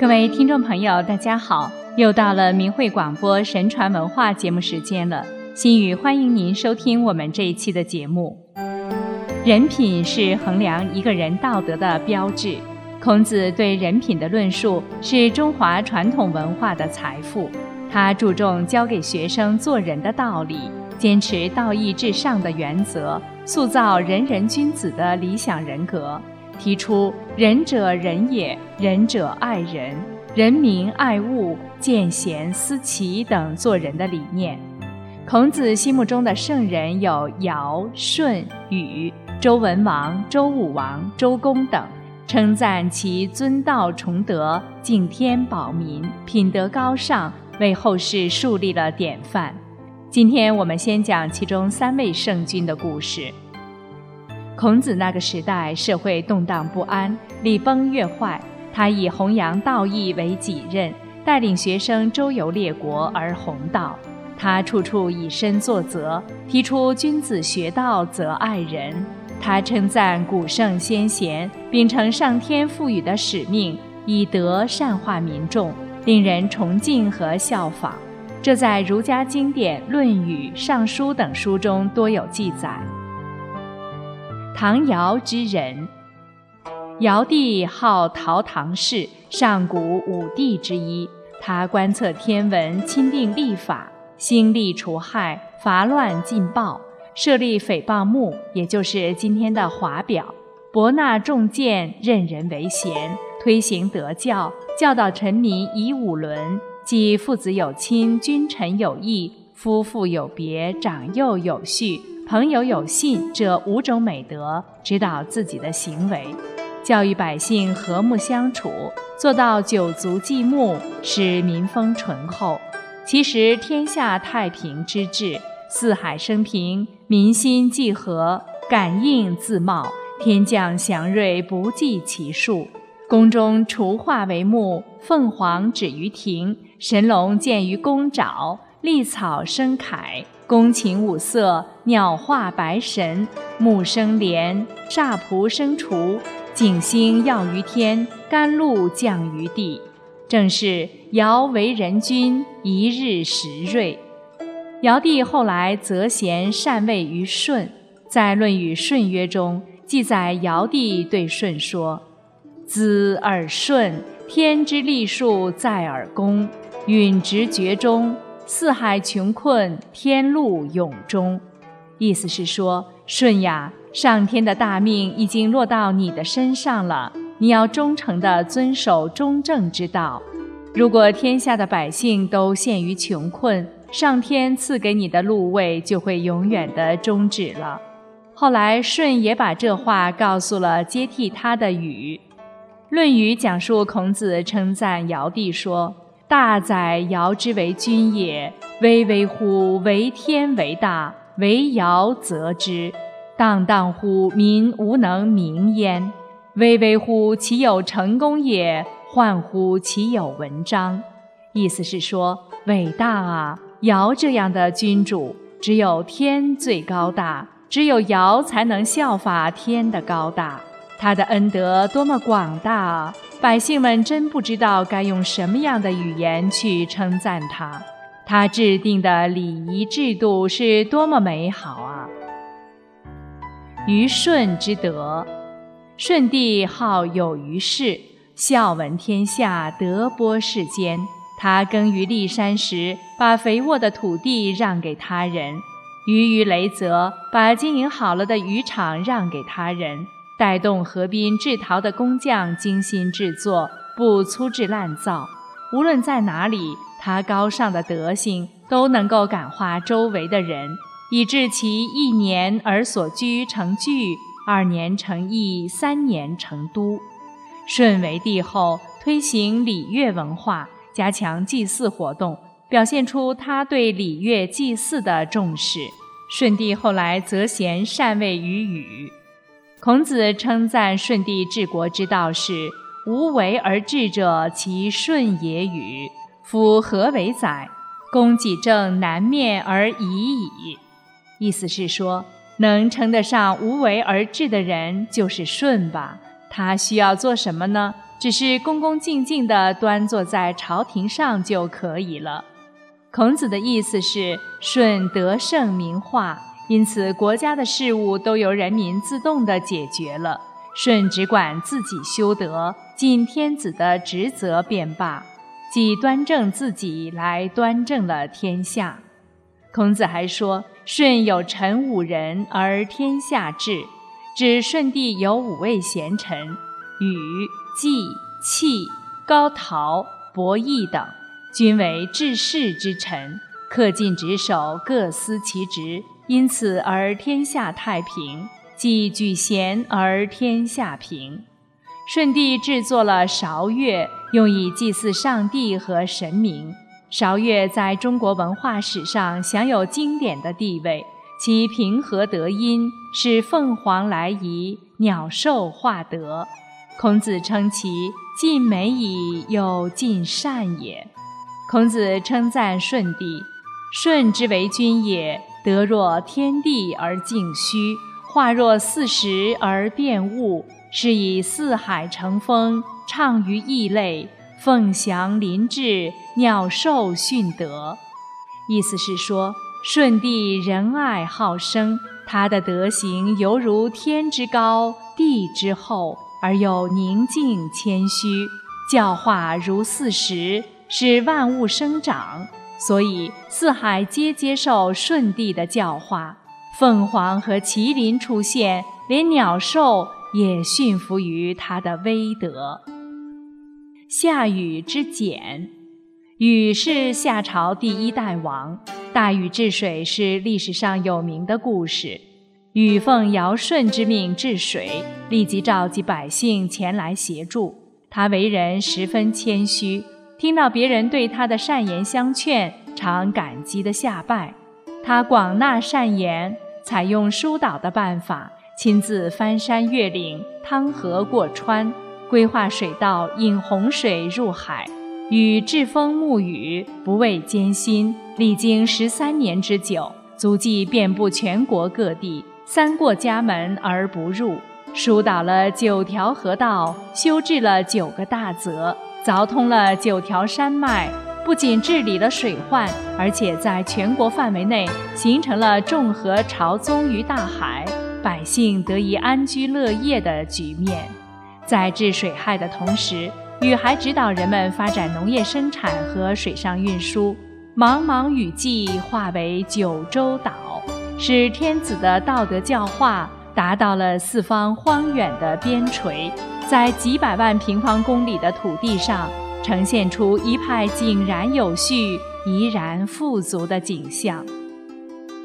各位听众朋友，大家好！又到了明慧广播神传文化节目时间了。心语欢迎您收听我们这一期的节目。人品是衡量一个人道德的标志。孔子对人品的论述是中华传统文化的财富。他注重教给学生做人的道理，坚持道义至上的原则，塑造仁人君子的理想人格。提出“仁者仁也，仁者爱人，人民爱物，见贤思齐”等做人的理念。孔子心目中的圣人有尧、舜、禹、周文王、周武王、周公等，称赞其尊道崇德、敬天保民、品德高尚，为后世树立了典范。今天我们先讲其中三位圣君的故事。孔子那个时代，社会动荡不安，礼崩乐坏。他以弘扬道义为己任，带领学生周游列国而弘道。他处处以身作则，提出君子学道则爱人。他称赞古圣先贤，秉承上天赋予的使命，以德善化民众，令人崇敬和效仿。这在儒家经典《论语》《尚书》等书中多有记载。唐尧之人，尧帝号陶唐氏，上古五帝之一。他观测天文，钦定历法，兴利除害，伐乱禁暴，设立诽谤目，也就是今天的华表，博纳众谏，任人为贤，推行德教，教导臣民以五伦，即父子有亲，君臣有义，夫妇有别，长幼有序。朋友有信这五种美德，指导自己的行为，教育百姓和睦相处，做到九族祭牧，使民风淳厚。其实天下太平之治，四海升平，民心既和，感应自茂，天降祥瑞不计其数。宫中雏化为木，凤凰止于庭，神龙见于宫沼，丽草生凯。宫禽五色，鸟化白神，木生莲，煞蒲生雏，景星耀于天，甘露降于地。正是尧为人君，一日时瑞。尧帝后来择贤禅位于舜，在《论语舜曰》中记载，尧帝对舜说：“子耳顺，天之利数在耳躬，允直厥中。”四海穷困，天路永终。意思是说，舜呀，上天的大命已经落到你的身上了，你要忠诚地遵守中正之道。如果天下的百姓都陷于穷困，上天赐给你的禄位就会永远的终止了。后来，舜也把这话告诉了接替他的禹。《论语》讲述孔子称赞尧帝说。大宰尧之为君也，巍巍乎为天为大，为尧则之；荡荡乎民无能名焉，巍巍乎其有成功也，焕乎其有文章。意思是说，伟大啊！尧这样的君主，只有天最高大，只有尧才能效法天的高大。他的恩德多么广大啊！百姓们真不知道该用什么样的语言去称赞他。他制定的礼仪制度是多么美好啊！虞舜之德，舜帝好有余事，孝闻天下，德播世间。他耕于骊山时，把肥沃的土地让给他人；鱼于雷泽，把经营好了的渔场让给他人。带动河滨制陶的工匠精心制作，不粗制滥造。无论在哪里，他高尚的德行都能够感化周围的人，以致其一年而所居成聚，二年成邑，三年成都。舜为帝后，推行礼乐文化，加强祭祀活动，表现出他对礼乐祭祀的重视。舜帝后来择贤禅位于禹。孔子称赞舜帝治国之道是“无为而治者，其顺也与？夫何为哉？公己正，南面而已矣。”意思是说，能称得上无为而治的人就是舜吧？他需要做什么呢？只是恭恭敬敬地端坐在朝廷上就可以了。孔子的意思是，舜得圣明化，因此国家的事务都由人民自动地解决了，舜只管自己修德，尽天子的职责便罢，即端正自己来端正了天下。孔子还说，舜有臣五人而天下治，指舜帝有五位贤臣，禹、季、契、高陶、伯益等。均为治世之臣，恪尽职守，各司其职，因此而天下太平。即举贤而天下平。舜帝制作了韶乐，用以祭祀上帝和神明。韶乐在中国文化史上享有经典的地位，其平和德音，使凤凰来仪，鸟兽化德。孔子称其尽美矣，又尽善也。孔子称赞舜帝：“舜之为君也，德若天地而静虚，化若四时而变物，是以四海成风，畅于异类，凤翔麟至，鸟兽驯德。”意思是说，舜帝仁爱好生，他的德行犹如天之高，地之厚，而又宁静谦虚，教化如四时。使万物生长，所以四海皆接受舜帝的教化。凤凰和麒麟出现，连鸟兽也驯服于他的威德。夏禹之简，禹是夏朝第一代王。大禹治水是历史上有名的故事。禹奉尧舜之命治水，立即召集百姓前来协助。他为人十分谦虚。听到别人对他的善言相劝，常感激的下拜。他广纳善言，采用疏导的办法，亲自翻山越岭、趟河过川，规划水道引洪水入海，与栉风沐雨，不畏艰辛，历经十三年之久，足迹遍布全国各地，三过家门而不入，疏导了九条河道，修治了九个大泽。凿通了九条山脉，不仅治理了水患，而且在全国范围内形成了众河朝宗于大海，百姓得以安居乐业的局面。在治水害的同时，禹还指导人们发展农业生产和水上运输。茫茫雨季化为九州岛，使天子的道德教化达到了四方荒远的边陲。在几百万平方公里的土地上，呈现出一派井然有序、怡然富足的景象。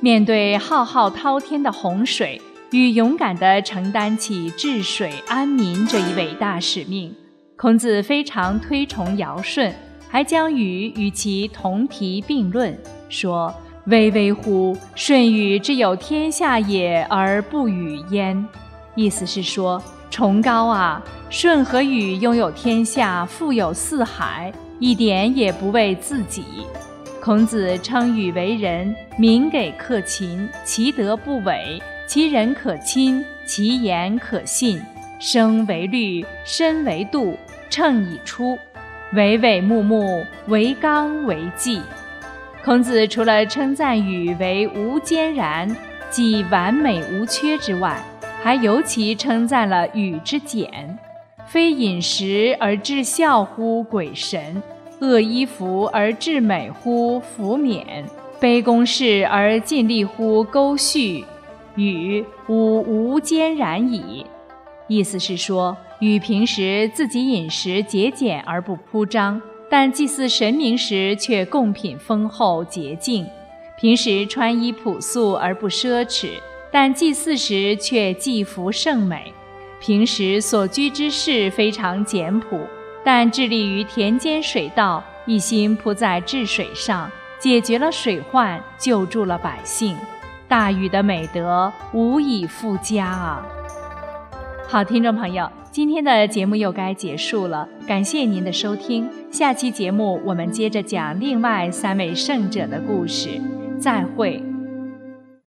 面对浩浩滔天的洪水，与勇敢地承担起治水安民这一伟大使命。孔子非常推崇尧舜，还将禹与其同题并论，说：“巍巍乎！舜禹之有天下也，而不与焉。”意思是说。崇高啊！舜和禹拥有天下，富有四海，一点也不为自己。孔子称禹为人，民给克勤，其德不伪，其人可亲，其言可信，生为律，身为度，称以出，巍巍穆穆，为纲为纪。孔子除了称赞禹为无坚然，即完美无缺之外，还尤其称赞了禹之俭，非饮食而致孝乎鬼神，恶衣服而致美乎弗冕，卑宫室而尽力乎沟序，禹吾无坚然矣。意思是说，禹平时自己饮食节俭而不铺张，但祭祀神明时却贡品丰厚洁净；平时穿衣朴素而不奢侈。但祭祀时却祭服甚美，平时所居之室非常简朴，但致力于田间水道，一心扑在治水上，解决了水患，救助了百姓。大禹的美德无以复加啊！好，听众朋友，今天的节目又该结束了，感谢您的收听。下期节目我们接着讲另外三位圣者的故事，再会。